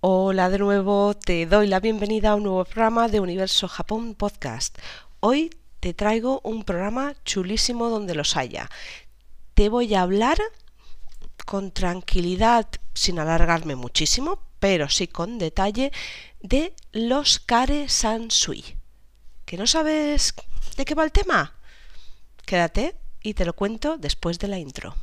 Hola de nuevo, te doy la bienvenida a un nuevo programa de Universo Japón Podcast. Hoy te traigo un programa chulísimo donde los haya. Te voy a hablar con tranquilidad, sin alargarme muchísimo, pero sí con detalle, de los Kare Sansui. ¿Que no sabes de qué va el tema? Quédate y te lo cuento después de la intro.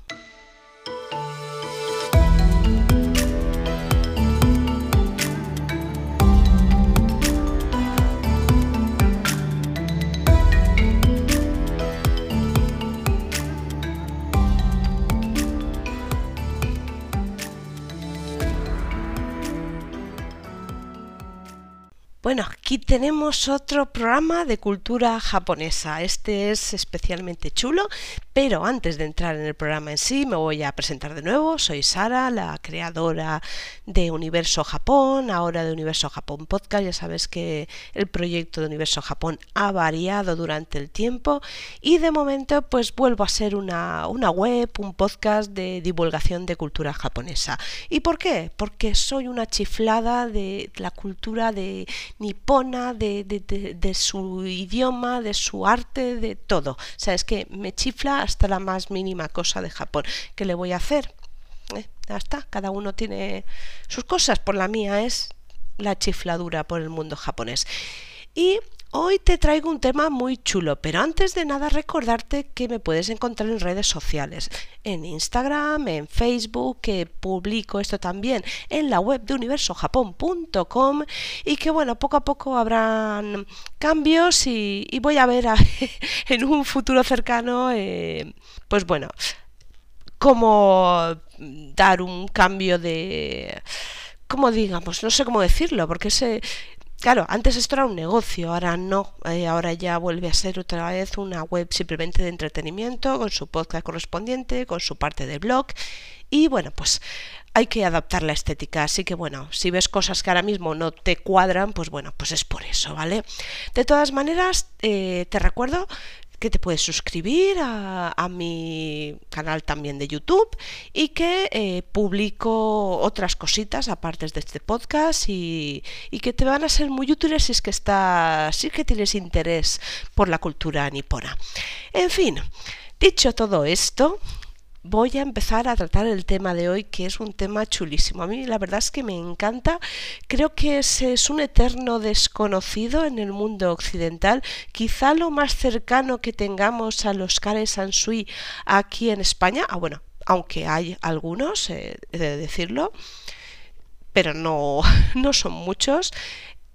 Bueno, aquí tenemos otro programa de cultura japonesa. Este es especialmente chulo, pero antes de entrar en el programa en sí, me voy a presentar de nuevo. Soy Sara, la creadora de Universo Japón, ahora de Universo Japón Podcast. Ya sabes que el proyecto de Universo Japón ha variado durante el tiempo y de momento pues vuelvo a ser una, una web, un podcast de divulgación de cultura japonesa. ¿Y por qué? Porque soy una chiflada de la cultura de nipona, de, de, su idioma, de su arte, de todo. O sea, es que me chifla hasta la más mínima cosa de Japón. ¿Qué le voy a hacer? Eh, ya está, cada uno tiene sus cosas. Por la mía es la chifladura por el mundo japonés. Y Hoy te traigo un tema muy chulo, pero antes de nada recordarte que me puedes encontrar en redes sociales, en Instagram, en Facebook, que publico esto también en la web de universojapón.com y que bueno, poco a poco habrán cambios y, voy a ver en un futuro cercano, eh, pues bueno, cómo dar un cambio de... ¿Cómo digamos? No sé cómo decirlo, porque ese Claro, antes esto era un negocio, ahora no, eh, ahora ya vuelve a ser otra vez una web simplemente de entretenimiento, con su podcast correspondiente, con su parte de blog y bueno, pues hay que adaptar la estética, así que bueno, si ves cosas que ahora mismo no te cuadran, pues bueno, pues es por eso, ¿vale? De todas maneras, eh, te recuerdo que te puedes suscribir a, mi canal también de YouTube y que eh, publico otras cositas aparte de este podcast y, y, que te van a ser muy útiles si es que estás, si es que tienes interés por la cultura nipona. En fin, dicho todo esto, voy a empezar a tratar el tema de hoy, que es un tema chulísimo. A mí la verdad es que me encanta. Creo que es, es un eterno desconocido en el mundo occidental. Quizá lo más cercano que tengamos a los Kare Sansui aquí en España. Ah, bueno, aunque hay algunos, eh, he de decirlo, pero no, no son muchos.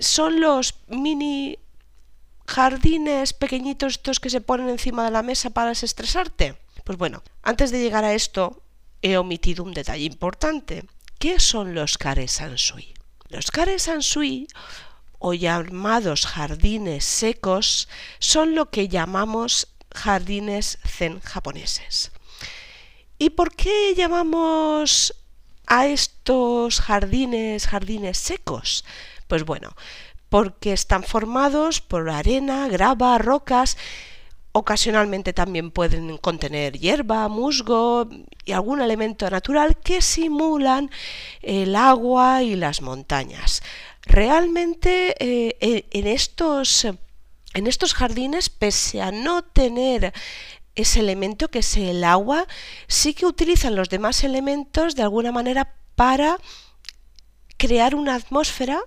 Son los mini jardines pequeñitos estos que se ponen encima de la mesa para desestresarte. Pues bueno, antes de llegar a esto, he omitido un detalle importante. ¿Qué son los kare sansui? Los kare sansui, o llamados jardines secos, son lo que llamamos jardines zen japoneses. ¿Y por qué llamamos a estos jardines jardines secos? Pues bueno, porque están formados por arena, grava, rocas Ocasionalmente también pueden contener hierba, musgo y algún elemento natural que simulan el agua y las montañas. Realmente eh, en, estos, en estos jardines, pese a no tener ese elemento que es el agua, sí que utilizan los demás elementos de alguna manera para crear una atmósfera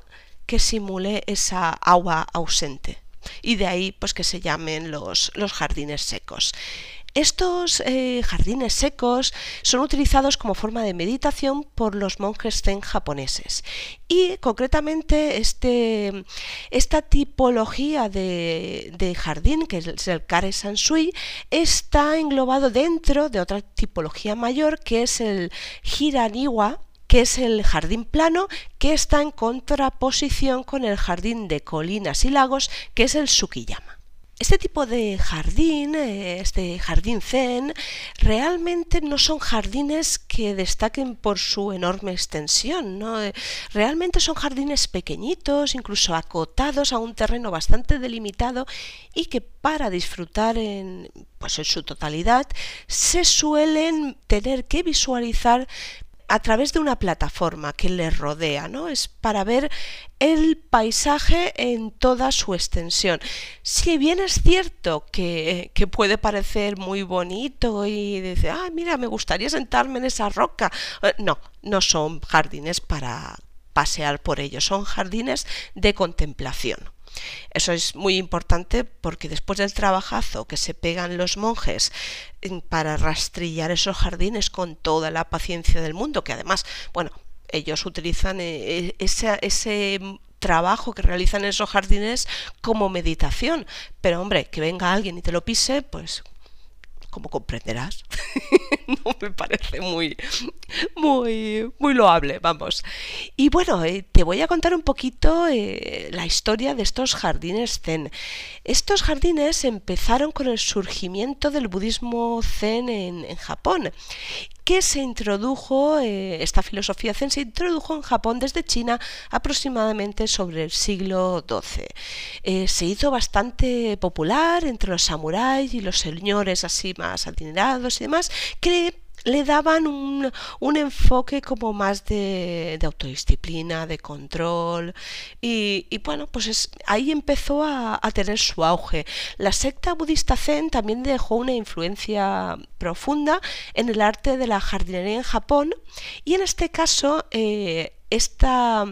que simule esa agua ausente y de ahí pues que se llamen los, los jardines secos. Estos eh, jardines secos son utilizados como forma de meditación por los monjes zen japoneses y concretamente este, esta tipología de, de, jardín, que es el Kare Sansui, está englobado dentro de otra tipología mayor que es el Hiraniwa, que es el jardín plano, que está en contraposición con el jardín de colinas y lagos, que es el Sukiyama. Este tipo de jardín, eh, este jardín zen, realmente no son jardines que destaquen por su enorme extensión, ¿no? Eh, realmente son jardines pequeñitos, incluso acotados a un terreno bastante delimitado y que para disfrutar en, pues en su totalidad se suelen tener que visualizar a través de una plataforma que les rodea, ¿no? Es para ver el paisaje en toda su extensión. Si bien es cierto que, que puede parecer muy bonito y dice, ah, mira, me gustaría sentarme en esa roca. Eh, no, no son jardines para pasear por ellos, son jardines de contemplación. Eso es muy importante porque después del trabajazo que se pegan los monjes para rastrillar esos jardines con toda la paciencia del mundo, que además, bueno, ellos utilizan eh, eh, ese, ese trabajo que realizan en esos jardines como meditación. Pero hombre, que venga alguien y te lo pise, pues como comprenderás, no me parece muy, muy, muy loable, vamos. Y bueno, eh, te voy a contar un poquito eh, la historia de estos jardines zen. Estos jardines empezaron con el surgimiento del budismo zen en, en Japón que se introdujo, eh, esta filosofía zen se introdujo en Japón desde China aproximadamente sobre el siglo XII. Eh, se hizo bastante popular entre los samuráis y los señores así más adinerados y demás, que le daban un, un enfoque como más de, de autodisciplina, de control y, y bueno, pues es, ahí empezó a, a, tener su auge. La secta budista Zen también dejó una influencia profunda en el arte de la jardinería en Japón y en este caso eh, esta,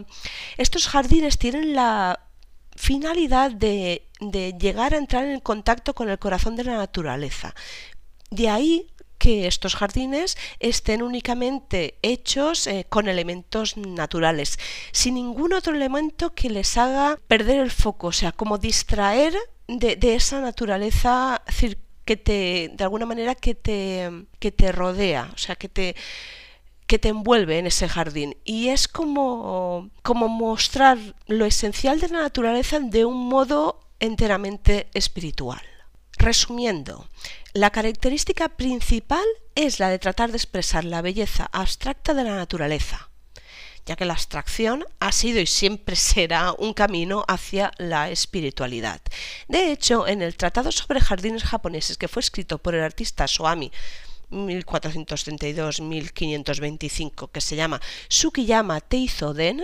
estos jardines tienen la finalidad de, de llegar a entrar en contacto con el corazón de la naturaleza. De ahí que estos jardines estén únicamente hechos eh, con elementos naturales, sin ningún otro elemento que les haga perder el foco, o sea, como distraer de, esa naturaleza que te, de alguna manera, que te, que te rodea, o sea, que te que te envuelve en ese jardín y es como, como mostrar lo esencial de la naturaleza de un modo enteramente espiritual. Resumiendo, la característica principal es la de tratar de expresar la belleza abstracta de la naturaleza, ya que la abstracción ha sido y siempre será un camino hacia la espiritualidad. De hecho, en el Tratado sobre Jardines japoneses que fue escrito por el artista Soami 1432-1525 que se llama Sukiyama Teizoden,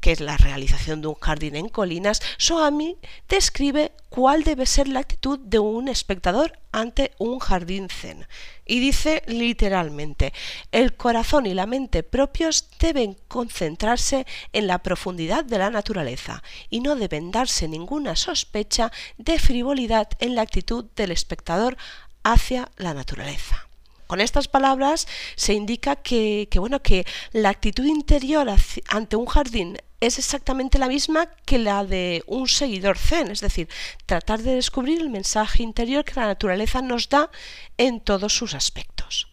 que es la realización de un jardín en colinas, Soami describe cuál debe ser la actitud de un espectador ante un jardín zen. Y dice literalmente, el corazón y la mente propios deben concentrarse en la profundidad de la naturaleza y no deben darse ninguna sospecha de frivolidad en la actitud del espectador hacia la naturaleza. Con estas palabras se indica que, bueno, que la actitud interior ante un jardín es exactamente la misma que la de un seguidor zen, es decir, tratar de descubrir el mensaje interior que la naturaleza nos da en todos sus aspectos.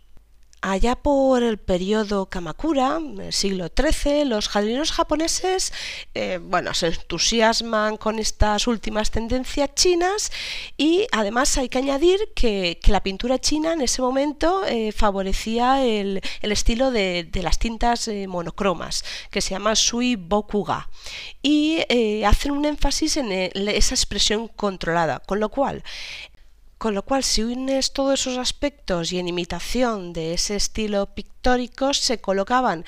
Allá por el periodo Kamakura, el siglo XIII, los jardineros japoneses eh, bueno, se entusiasman con estas últimas tendencias chinas y además hay que añadir que, que la pintura china en ese momento eh, favorecía el, el estilo de, de, las tintas eh, monocromas, que se llama Sui Bokuga, y hacen un énfasis en esa expresión controlada, con lo cual con lo cual, si unes todos esos aspectos y en imitación de ese estilo pictórico, se colocaban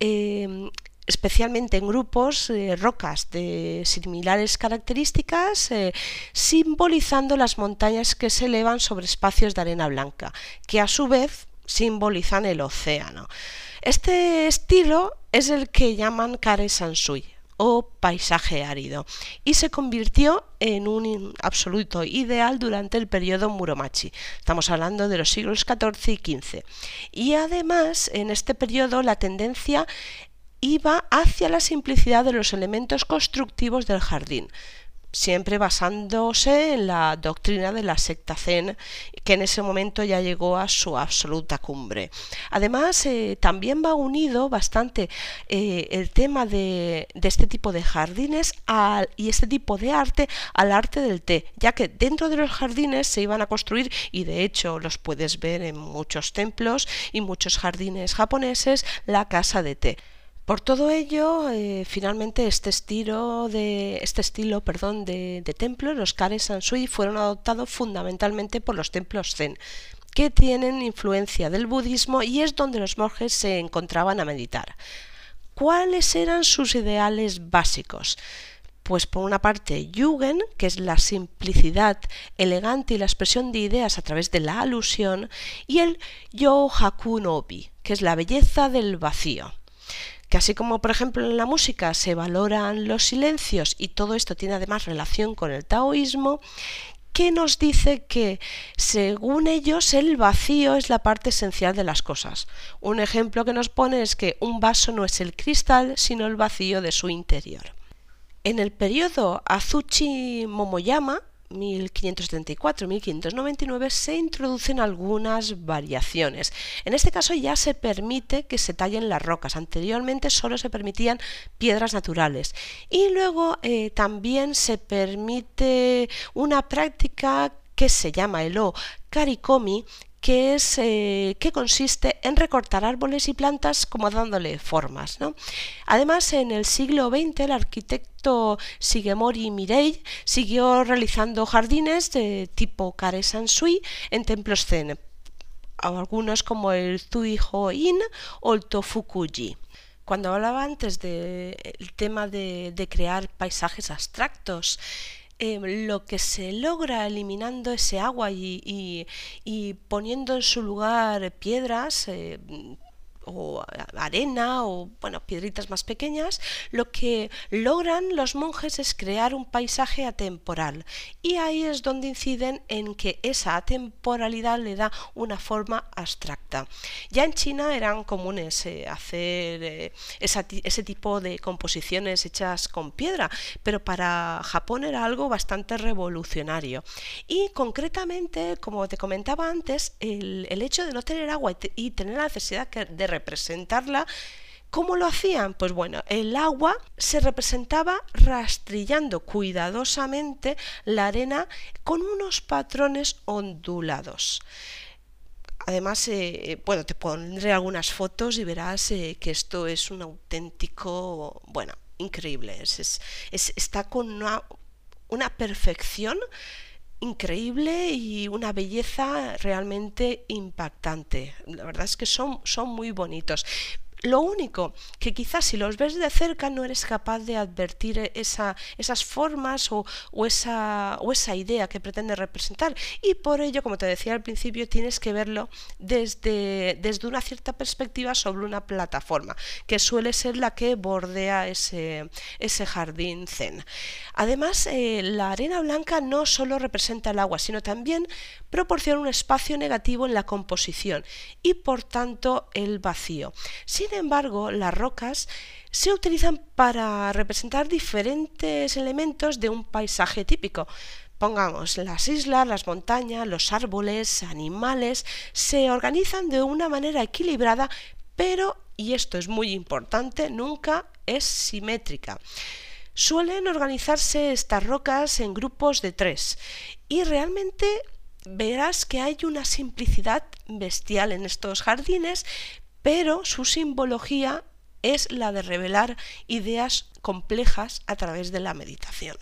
eh, especialmente en grupos eh, rocas de similares características, eh, simbolizando las montañas que se elevan sobre espacios de arena blanca, que a su vez simbolizan el océano. Este estilo es el que llaman Kare Sansui o paisaje árido y se convirtió en un absoluto ideal durante el periodo Muromachi. Estamos hablando de los siglos XIV y XV. Y además, en este periodo la tendencia iba hacia la simplicidad de los elementos constructivos del jardín siempre basándose en la doctrina de la secta Zen, que en ese momento ya llegó a su absoluta cumbre. Además, eh, también va unido bastante eh, el tema de, este tipo de jardines y este tipo de arte al arte del té, ya que dentro de los jardines se iban a construir, y de hecho los puedes ver en muchos templos y muchos jardines japoneses, la casa de té. Por todo ello, eh, finalmente este estilo de este estilo, perdón, de, de templo, los Kare Sansui, fueron adoptados fundamentalmente por los templos Zen. que tienen influencia del budismo y es donde los monjes se encontraban a meditar. ¿Cuáles eran sus ideales básicos? Pues por una parte Yugen, que es la simplicidad elegante y la expresión de ideas a través de la alusión, y el Yo Hakunobi, que es la belleza del vacío que así como por ejemplo en la música se valoran los silencios y todo esto tiene además relación con el taoísmo, que nos dice que, según ellos, el vacío es la parte esencial de las cosas. Un ejemplo que nos pone es que un vaso no es el cristal, sino el vacío de su interior. En el periodo Azuchi Momoyama, 1574-1599 se introducen algunas variaciones. En este caso ya se permite que se tallen las rocas. Anteriormente solo se permitían piedras naturales. Y luego eh, también se permite una práctica que se llama el O Karikomi, que, es, eh, que consiste en recortar árboles y plantas como dándole formas. Además, en el siglo XX el arquitecto Shigemori Mirei siguió realizando jardines de tipo Kare Sansui en templos zen, algunos como el Zuiho-in o el Tofukuji. Cuando hablaba antes del tema de crear paisajes abstractos, Em, lo que se logra eliminando ese agua y, poniendo en su lugar piedras, eh, o arena o bueno, piedritas más pequeñas, lo que logran los monjes es crear un paisaje atemporal. Y ahí es donde inciden en que esa atemporalidad le da una forma abstracta. Ya en China eran comunes eh, hacer eh, ese tipo de composiciones hechas con piedra, pero para Japón era algo bastante revolucionario. Y concretamente, como te comentaba antes, el, hecho de no tener agua y, tener la necesidad de representarla, ¿Cómo lo hacían? Pues bueno, el agua se representaba rastrillando cuidadosamente la arena con unos patrones ondulados. Además, eh, bueno, te pondré algunas fotos y verás eh, que esto es un auténtico, bueno, increíble. Es, está con una, una perfección increíble y una belleza realmente impactante. La verdad es que son, son muy bonitos. Lo único que quizás si los ves de cerca no eres capaz de advertir esa, esas formas o, esa, o esa idea que pretende representar. Y por ello, como te decía al principio, tienes que verlo desde, desde una cierta perspectiva sobre una plataforma, que suele ser la que bordea ese, ese jardín zen. Además, eh, la arena blanca no solo representa el agua, sino también proporciona un espacio negativo en la composición y por tanto el vacío. Sin embargo, las rocas se utilizan para representar diferentes elementos de un paisaje típico. Pongamos, las islas, las montañas, los árboles, animales, se organizan de una manera equilibrada, pero, y esto es muy importante, nunca es simétrica. Suelen organizarse estas rocas en grupos de tres y realmente verás que hay una simplicidad bestial en estos jardines, pero su simbología es la de revelar ideas complejas a través de la meditación.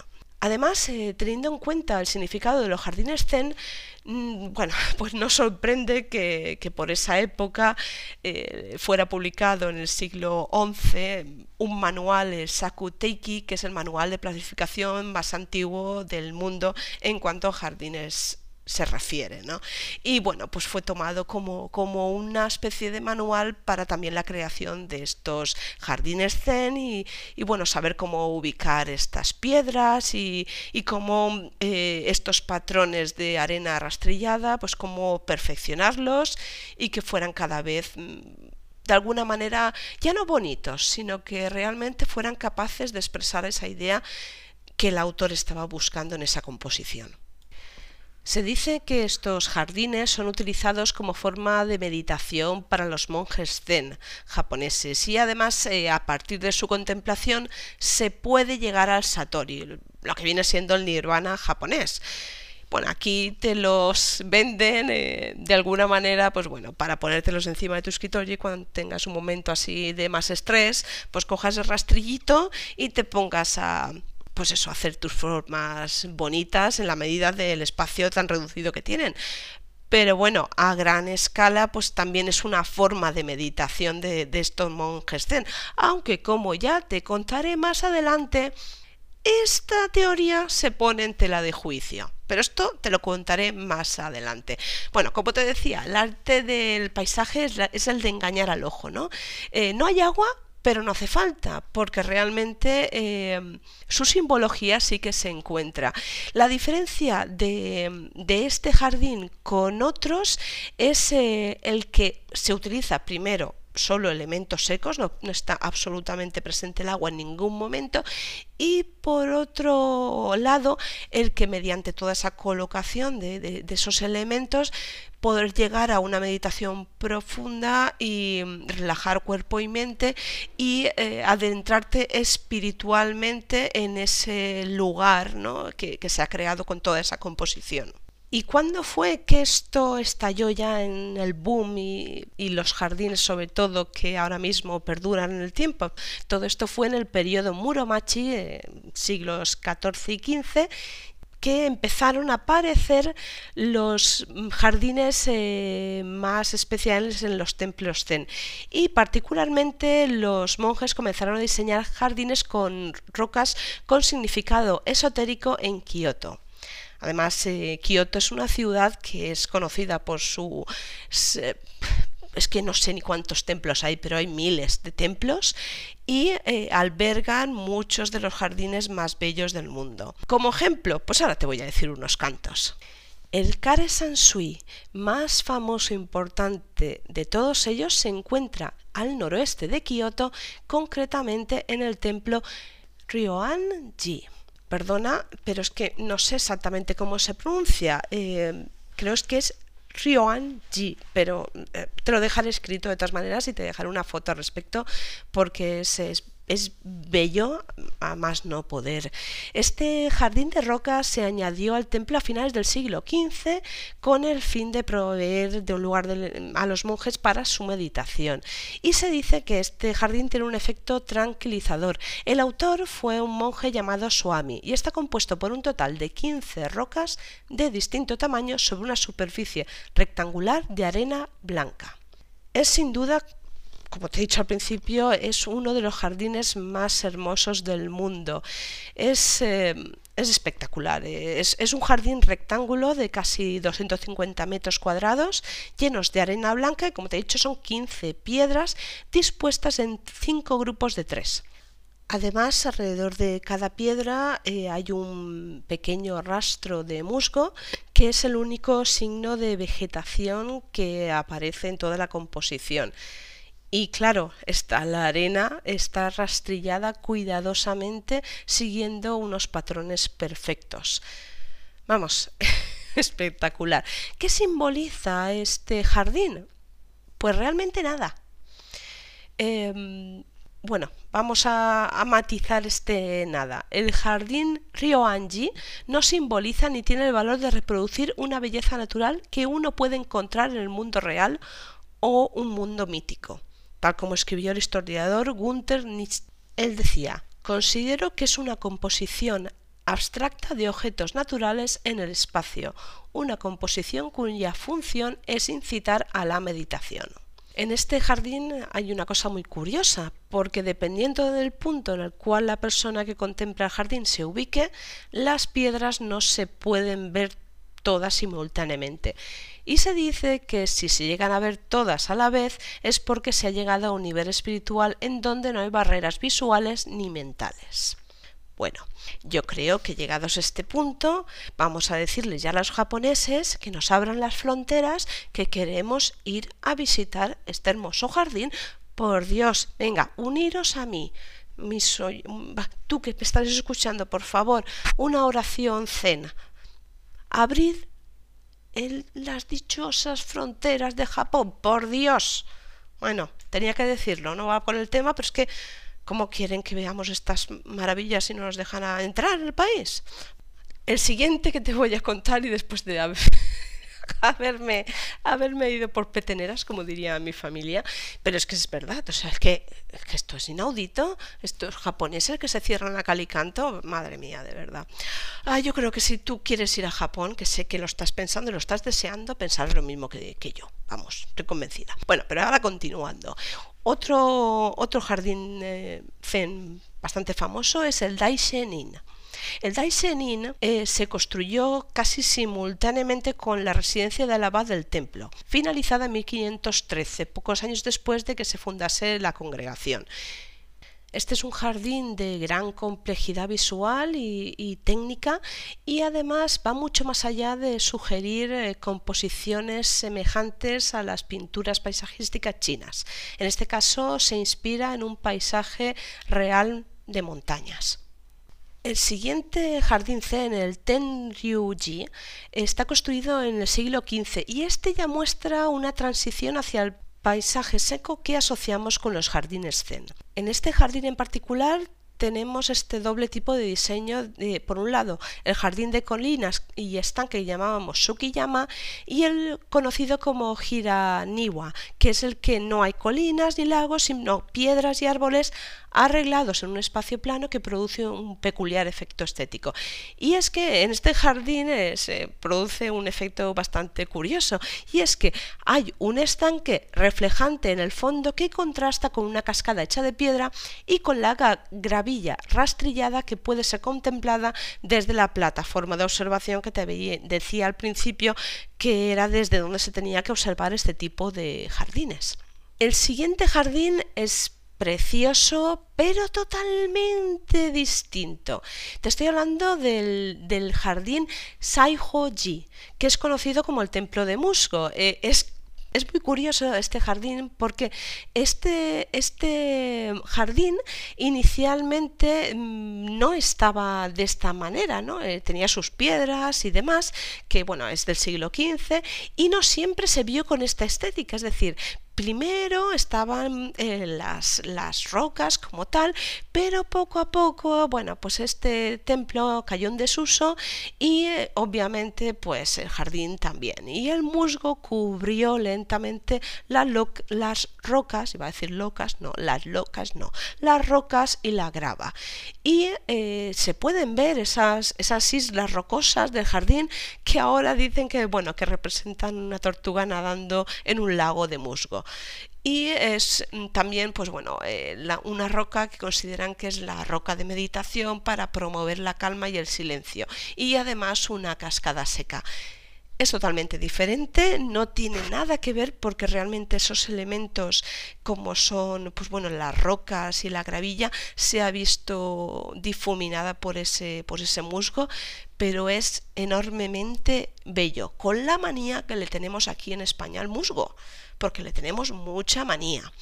Además, eh, teniendo en cuenta el significado de los jardines zen, mm, bueno, pues no sorprende que, por esa época eh, fuera publicado en el siglo XI un manual, el Saku Teiki, que es el manual de planificación más antiguo del mundo en cuanto a jardines se refiere, ¿no? Y bueno, pues fue tomado como, como, una especie de manual para también la creación de estos jardines zen y, bueno, saber cómo ubicar estas piedras y, y cómo eh, estos patrones de arena rastrillada, pues cómo perfeccionarlos y que fueran cada vez mm, de alguna manera ya no bonitos, sino que realmente fueran capaces de expresar esa idea que el autor estaba buscando en esa composición. Se dice que estos jardines son utilizados como forma de meditación para los monjes zen japoneses y además eh, a partir de su contemplación se puede llegar al satori, lo que viene siendo el nirvana japonés. Bueno, aquí te los venden eh, de alguna manera, pues bueno, para ponértelos encima de tu escritorio y cuando tengas un momento así de más estrés, pues cojas el rastrillito y te pongas a, pues eso, hacer tus formas bonitas en la medida del espacio tan reducido que tienen. pero bueno, a gran escala pues también es una forma de meditación de, estos monjes zen, aunque como ya te contaré más adelante, esta teoría se pone en tela de juicio. Pero esto te lo contaré más adelante. Bueno, como te decía, el arte del paisaje es, el de engañar al ojo, ¿no? Eh, no hay agua, pero no hace falta, porque realmente eh, su simbología sí que se encuentra. La diferencia de, este jardín con otros es eh, el que se utiliza primero solo elementos secos, no, está absolutamente presente el agua en ningún momento. Y por otro lado, el que mediante toda esa colocación de, esos elementos poder llegar a una meditación profunda y relajar cuerpo y mente y eh, adentrarte espiritualmente en ese lugar que se ha creado con toda esa composición. ¿Y cuándo fue que esto estalló ya en el boom y, los jardines sobre todo que ahora mismo perduran en el tiempo? Todo esto fue en el periodo Muromachi, eh, siglos XIV y XV, que empezaron a aparecer los jardines eh, más especiales en los templos zen y particularmente los monjes comenzaron a diseñar jardines con rocas con significado esotérico en Kioto. Además, eh, Kioto es una ciudad que es conocida por su... es que no sé ni cuántos templos hay, pero hay miles de templos y eh, albergan muchos de los jardines más bellos del mundo. Como ejemplo, pues ahora te voy a decir unos cantos. El Kare Sansui más famoso e importante de todos ellos se encuentra al noroeste de Kioto, concretamente en el templo Ryoan-ji perdona, pero es que no sé exactamente cómo se pronuncia. Eh, creo que es Ryoan Ji, pero eh, te lo dejaré escrito de todas maneras y te dejaré una foto al respecto porque es, es es bello más no poder. Este jardín de rocas se añadió al templo a finales del siglo XV con el fin de proveer de un lugar a los monjes para su meditación. Y se dice que este jardín tiene un efecto tranquilizador. El autor fue un monje llamado Swami y está compuesto por un total de 15 rocas de distinto tamaño sobre una superficie rectangular de arena blanca. Es sin duda como te he dicho al principio, es uno de los jardines más hermosos del mundo. Es, eh, espectacular. Es, es, un jardín rectángulo de casi 250 metros cuadrados, llenos de arena blanca y, como te he dicho, son 15 piedras dispuestas en cinco grupos de tres. Además, alrededor de cada piedra eh, hay un pequeño rastro de musgo que es el único signo de vegetación que aparece en toda la composición. Y claro, está la arena está rastrillada cuidadosamente siguiendo unos patrones perfectos. Vamos, espectacular. ¿Qué simboliza este jardín? Pues realmente nada. Em, bueno, vamos a, matizar este nada. El jardín Ryoanji no simboliza ni tiene el valor de reproducir una belleza natural que uno puede encontrar en el mundo real o un mundo mítico tal como escribió el historiador Gunther Nietzsche. Él decía, considero que es una composición abstracta de objetos naturales en el espacio, una composición cuya función es incitar a la meditación. En este jardín hay una cosa muy curiosa, porque dependiendo del punto en el cual la persona que contempla el jardín se ubique, las piedras no se pueden ver todas simultáneamente. Y se dice que si se llegan a ver todas a la vez es porque se ha llegado a un nivel espiritual en donde no hay barreras visuales ni mentales. Bueno, yo creo que llegados a este punto vamos a decirles ya a los japoneses que nos abran las fronteras, que queremos ir a visitar este hermoso jardín. Por Dios, venga, uniros a mí. tú que me estás escuchando, por favor, una oración cena abrid las dichosas fronteras de Japón, por Dios. Bueno, tenía que decirlo, no va por el tema, pero es que, ¿cómo quieren que veamos estas maravillas si no nos dejan entrar en el país? El siguiente que te voy a contar y después de haberme, haberme ido por peteneras, como diría mi familia, pero es que es verdad, o sea, es que, esto es inaudito, estos japoneses que se cierran a cal y canto, madre mía, de verdad. Ah, yo creo que si tú quieres ir a Japón, que sé que lo estás pensando y lo estás deseando, pensar lo mismo que, que yo, vamos, estoy convencida. Bueno, pero ahora continuando. Otro, otro jardín eh, bastante famoso es el Daishenin. El Daishenin eh, se construyó casi simultáneamente con la residencia del abad del templo, finalizada en 1513, pocos años después de que se fundase la congregación. Este es un jardín de gran complejidad visual y, técnica y además va mucho más allá de sugerir eh, composiciones semejantes a las pinturas paisajísticas chinas. En este caso se inspira en un paisaje real de montañas. El siguiente jardín zen, el Tenryuji, está construido en el siglo XV y este ya muestra una transición hacia el paisaje seco que asociamos con los jardines zen. En este jardín en particular tenemos este doble tipo de diseño por un lado el jardín de colinas y estanque que llamábamos Sukiyama y el conocido como Hiraniwa que es el que no hay colinas ni lagos sino piedras y árboles arreglados en un espacio plano que produce un peculiar efecto estético. Y es que en este jardín eh, se produce un efecto bastante curioso, y es que hay un estanque reflejante en el fondo que contrasta con una cascada hecha de piedra y con la gravilla rastrillada que puede ser contemplada desde la plataforma de observación que te decía al principio que era desde donde se tenía que observar este tipo de jardines. El siguiente jardín es precioso, pero totalmente distinto. Te estoy hablando del, jardín Saihoji, que es conocido como el Templo de Musgo. Eh, es es muy curioso este jardín porque este, este jardín inicialmente mm, no estaba de esta manera, ¿no? Eh, tenía sus piedras y demás, que bueno, es del siglo XV, y no siempre se vio con esta estética, es decir, Primero estaban eh, las, las, rocas como tal, pero poco a poco, bueno, pues este templo cayó en desuso y eh, obviamente pues el jardín también. Y el musgo cubrió lentamente las rocas, iba a decir locas, no, las locas no, las rocas y la grava. Y eh, se pueden ver esas, esas islas rocosas del jardín que ahora dicen que, bueno, que representan una tortuga nadando en un lago de musgo. Y es mm, también, pues bueno, eh, una roca que consideran que es la roca de meditación para promover la calma y el silencio. Y además una cascada seca es totalmente diferente, no tiene nada que ver porque realmente esos elementos como son pues bueno, las rocas y la gravilla se ha visto difuminada por ese, por ese musgo, pero es enormemente bello, con la manía que le tenemos aquí en España al musgo porque le tenemos mucha manía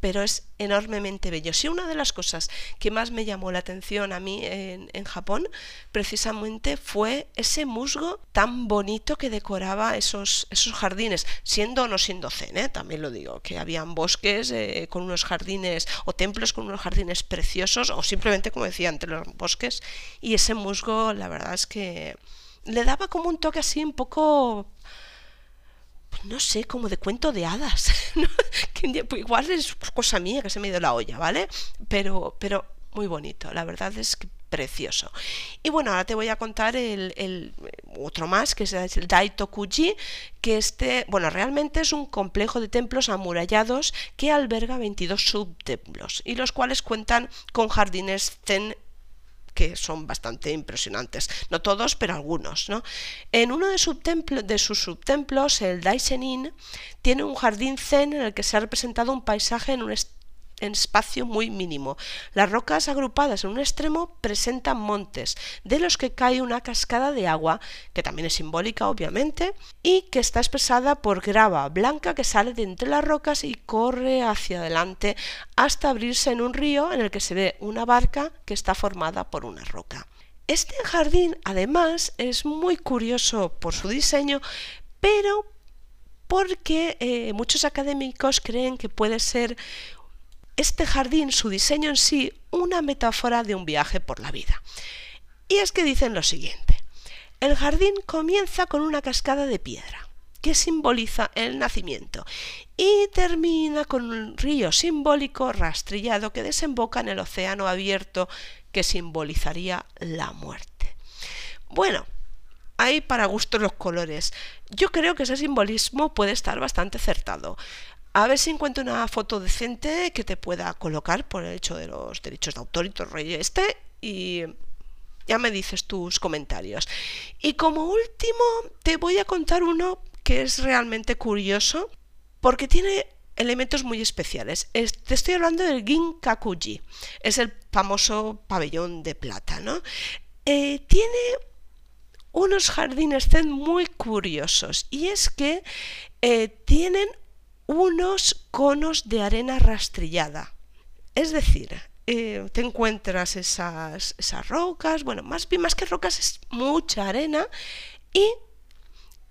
pero es enormemente bello. Si una de las cosas que más me llamó la atención a mí en, Japón, precisamente fue ese musgo tan bonito que decoraba esos, esos jardines, siendo o no siendo zen, ¿eh? también lo digo, que habían bosques eh, con unos jardines o templos con unos jardines preciosos, o simplemente, como decía, entre los bosques, y ese musgo, la verdad es que le daba como un toque así un poco no sé, como de cuento de hadas. Pues igual es cosa mía que se me ido la olla, ¿vale? Pero, pero muy bonito, la verdad es que precioso. Y bueno, ahora te voy a contar el, otro más, que es el Daitokuji, que este, bueno, realmente es un complejo de templos amurallados que alberga 22 subtemplos y los cuales cuentan con jardines zen que son bastante impresionantes. No todos, pero algunos. ¿no? En uno de, sus subtemplos, el Daishenin, tiene un jardín zen en el que se ha representado un paisaje en un en espacio muy mínimo. Las rocas agrupadas en un extremo presentan montes, de los que cae una cascada de agua, que también es simbólica obviamente, y que está expresada por grava blanca que sale de entre las rocas y corre hacia adelante hasta abrirse en un río en el que se ve una barca que está formada por una roca. Este jardín además es muy curioso por su diseño, pero porque eh, muchos académicos creen que puede ser este jardín, su diseño en sí, una metáfora de un viaje por la vida. Y es que dicen lo siguiente. El jardín comienza con una cascada de piedra. que simboliza el nacimiento y termina con un río simbólico rastrillado que desemboca en el océano abierto que simbolizaría la muerte. Bueno, hay para gusto los colores. Yo creo que ese simbolismo puede estar bastante acertado. A ver si encuentro una foto decente que te pueda colocar por el hecho de los derechos de autor y todo el rollo este y ya me dices tus comentarios. Y como último te voy a contar uno que es realmente curioso porque tiene elementos muy especiales. te estoy hablando del Ginkakuji, es el famoso pabellón de plata, ¿no? Eh, tiene unos jardines zen muy curiosos y es que eh, tienen unos conos de arena rastrillada. Es decir, eh, te encuentras esas, esas rocas, bueno, más más que rocas es mucha arena y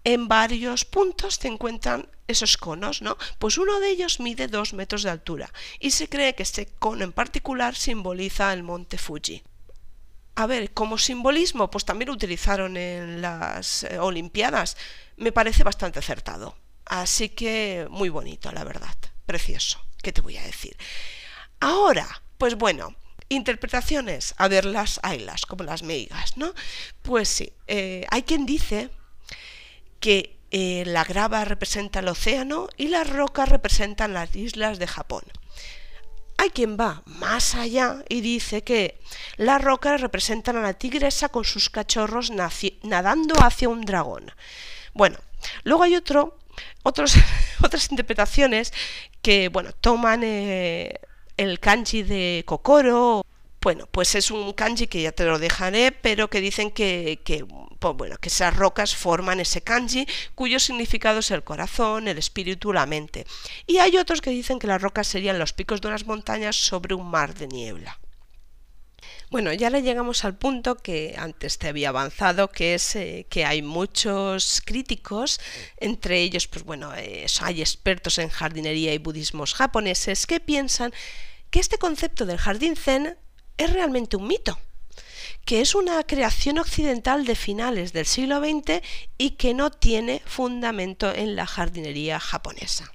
en varios puntos te encuentran esos conos, ¿no? Pues uno de ellos mide dos metros de altura y se cree que este cono en particular simboliza el monte Fuji. A ver, como simbolismo, pues también lo utilizaron en las eh, Olimpiadas. Me parece bastante acertado. Así que muy bonito, la verdad. Precioso. ¿Qué te voy a decir? Ahora, pues bueno, interpretaciones, a ver las haylas, como las meigas, ¿no? Pues sí, eh, hay quien dice que eh, la grava representa el océano y las rocas representan las islas de Japón. Hay quien va más allá y dice que las rocas representan a la tigresa con sus cachorros nadando hacia un dragón. Bueno, luego hay otro otras interpretaciones que, bueno, toman eh, el kanji de Kokoro. Bueno, pues es un kanji que ya te lo dejaré, pero que dicen que, que, pues bueno, que esas rocas forman ese kanji cuyo significado es el corazón, el espíritu, la mente. Y hay otros que dicen que las rocas serían los picos de unas montañas sobre un mar de niebla. Bueno, ya le llegamos al punto que antes te había avanzado, que es eh, que hay muchos críticos, entre ellos, pues bueno, eh, hay expertos en jardinería y budismos japoneses que piensan que este concepto del jardín zen es realmente un mito, que es una creación occidental de finales del siglo XX y que no tiene fundamento en la jardinería japonesa.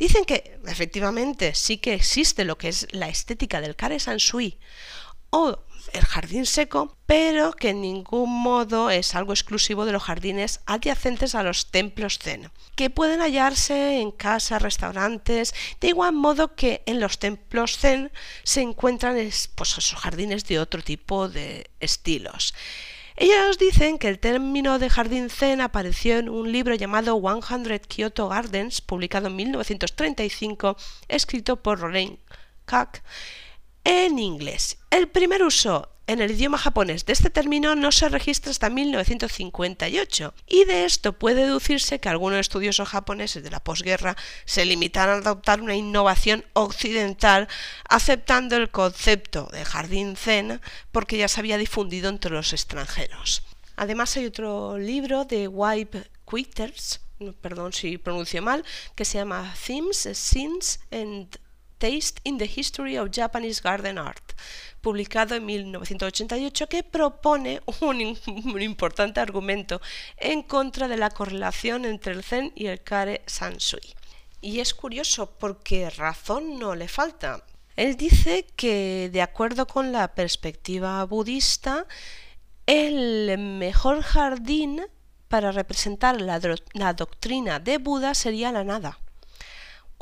Dicen que efectivamente sí que existe lo que es la estética del kare sansui o el jardín seco, pero que en ningún modo es algo exclusivo de los jardines adyacentes a los templos zen, que pueden hallarse en casas, restaurantes, de igual modo que en los templos zen se encuentran pues, esos jardines de otro tipo de estilos. Ellos dicen que el término de jardín zen apareció en un libro llamado 100 Kyoto Gardens, publicado en 1935, escrito por Roland Kack, en inglés. El primer uso en el idioma japonés de este término no se registra hasta 1958 y de esto puede deducirse que algunos estudiosos japoneses de la posguerra se limitaron a adoptar una innovación occidental aceptando el concepto de jardín zen porque ya se había difundido entre los extranjeros. Además hay otro libro de Wipe Quitters, perdón si pronuncio mal, que se llama Themes, Scenes and Taste in the History of Japanese Garden Art, publicado en 1988, que propone un, importante argumento en contra de la correlación entre el Zen y el Kare Sansui. Y es curioso porque razón no le falta. Él dice que, de acuerdo con la perspectiva budista, el mejor jardín para representar la, la doctrina de Buda sería la nada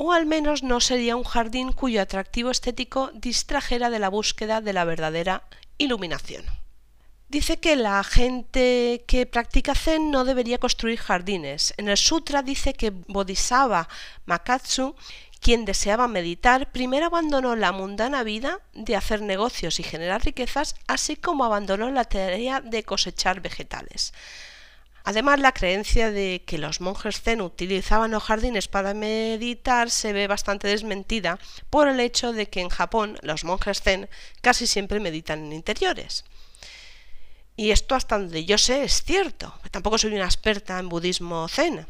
o al menos no sería un jardín cuyo atractivo estético distrajera de la búsqueda de la verdadera iluminación. Dice que la gente que practica Zen no debería construir jardines. En el sutra dice que Bodhisattva Makatsu, quien deseaba meditar, primero abandonó la mundana vida de hacer negocios y generar riquezas, así como abandonó la tarea de cosechar vegetales. Además, la creencia de que los monjes zen utilizaban los jardines para meditar se ve bastante desmentida por el hecho de que en Japón los monjes zen casi siempre meditan en interiores. Y esto hasta donde yo sé es cierto. Tampoco soy una experta en budismo zen.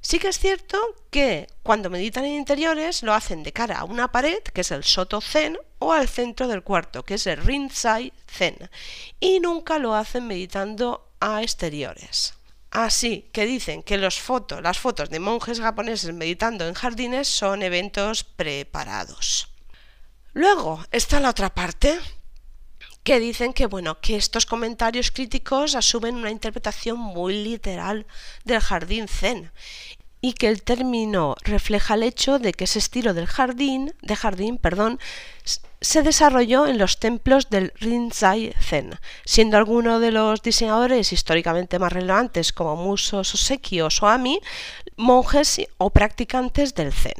Sí que es cierto que cuando meditan en interiores lo hacen de cara a una pared, que es el Soto Zen, o al centro del cuarto, que es el Rinzai Zen, y nunca lo hacen meditando a exteriores. Así que dicen que los las fotos de monjes japoneses meditando en jardines son eventos preparados. Luego está la otra parte, que dicen que bueno, que estos comentarios críticos asumen una interpretación muy literal del jardín zen y que el término refleja el hecho de que ese estilo del jardín, de jardín, perdón, se desarrolló en los templos del Rinzai Zen, siendo alguno de los diseñadores históricamente más relevantes como Muso Soseki o Soami monjes o practicantes del Zen.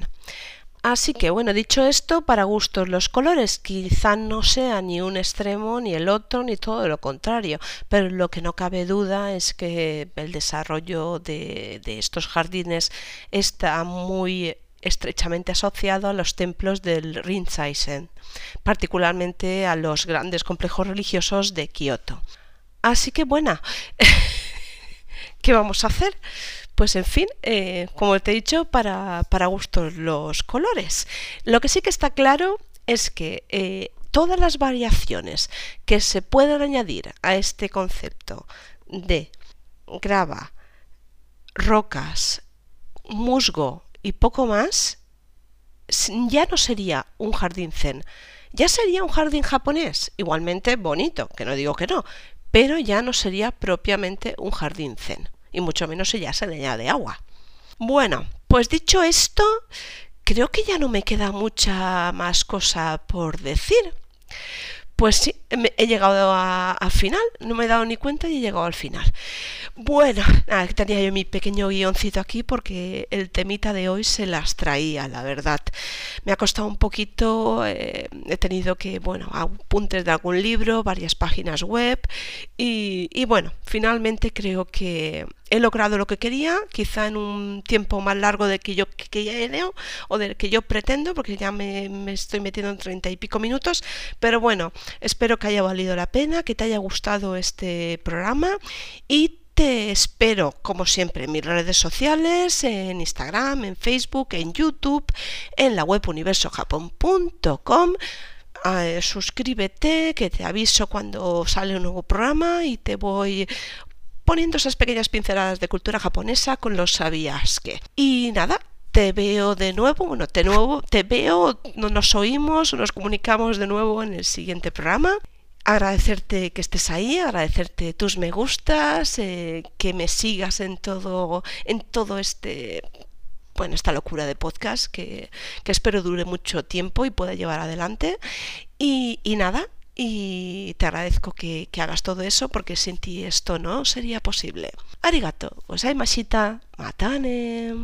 Así que bueno, dicho esto, para gustos los colores quizá no sea ni un extremo ni el otro ni todo lo contrario, pero lo que no cabe duda es que el desarrollo de, estos jardines está muy estrechamente asociado a los templos del Rinzai-sen, particularmente a los grandes complejos religiosos de Kioto. Así que bueno, ¿qué vamos a hacer? Pues en fin, eh, como te he dicho, para, para gustos los colores. Lo que sí que está claro es que eh, todas las variaciones que se puedan añadir a este concepto de grava, rocas, musgo y poco más, ya no sería un jardín zen, ya sería un jardín japonés, igualmente bonito, que no digo que no, pero ya no sería propiamente un jardín zen y mucho menos si ya se le añade agua. Bueno, pues dicho esto, creo que ya no me queda mucha más cosa por decir. Pues sí, he llegado al final, no me he dado ni cuenta y he llegado al final. Bueno, tenía yo mi pequeño guioncito aquí porque el temita de hoy se las traía, la verdad. Me ha costado un poquito, eh, he tenido que, bueno, apuntes de algún libro, varias páginas web y, y bueno, finalmente creo que he logrado lo que quería, quizá en un tiempo más largo del que yo quería o del que yo pretendo, porque ya me, estoy metiendo en treinta y pico minutos. Pero bueno, espero que haya valido la pena, que te haya gustado este programa y te espero, como siempre, en mis redes sociales, en Instagram, en Facebook, en YouTube, en la web universojapón.com. Eh, suscríbete, que te aviso cuando sale un nuevo programa y te voy poniendo esas pequeñas pinceladas de cultura japonesa con los sabías que. Y nada, te veo de nuevo, bueno, te, nuevo, te veo, nos oímos, nos comunicamos de nuevo en el siguiente programa. Agradecerte que estés ahí, agradecerte tus me gustas, eh, que me sigas en todo, en todo este bueno, esta locura de podcast que, que espero dure mucho tiempo y pueda llevar adelante. Y, y nada, y te agradezco que, que, hagas todo eso porque sin ti esto no sería posible. Arigato, pues hay masita, matane.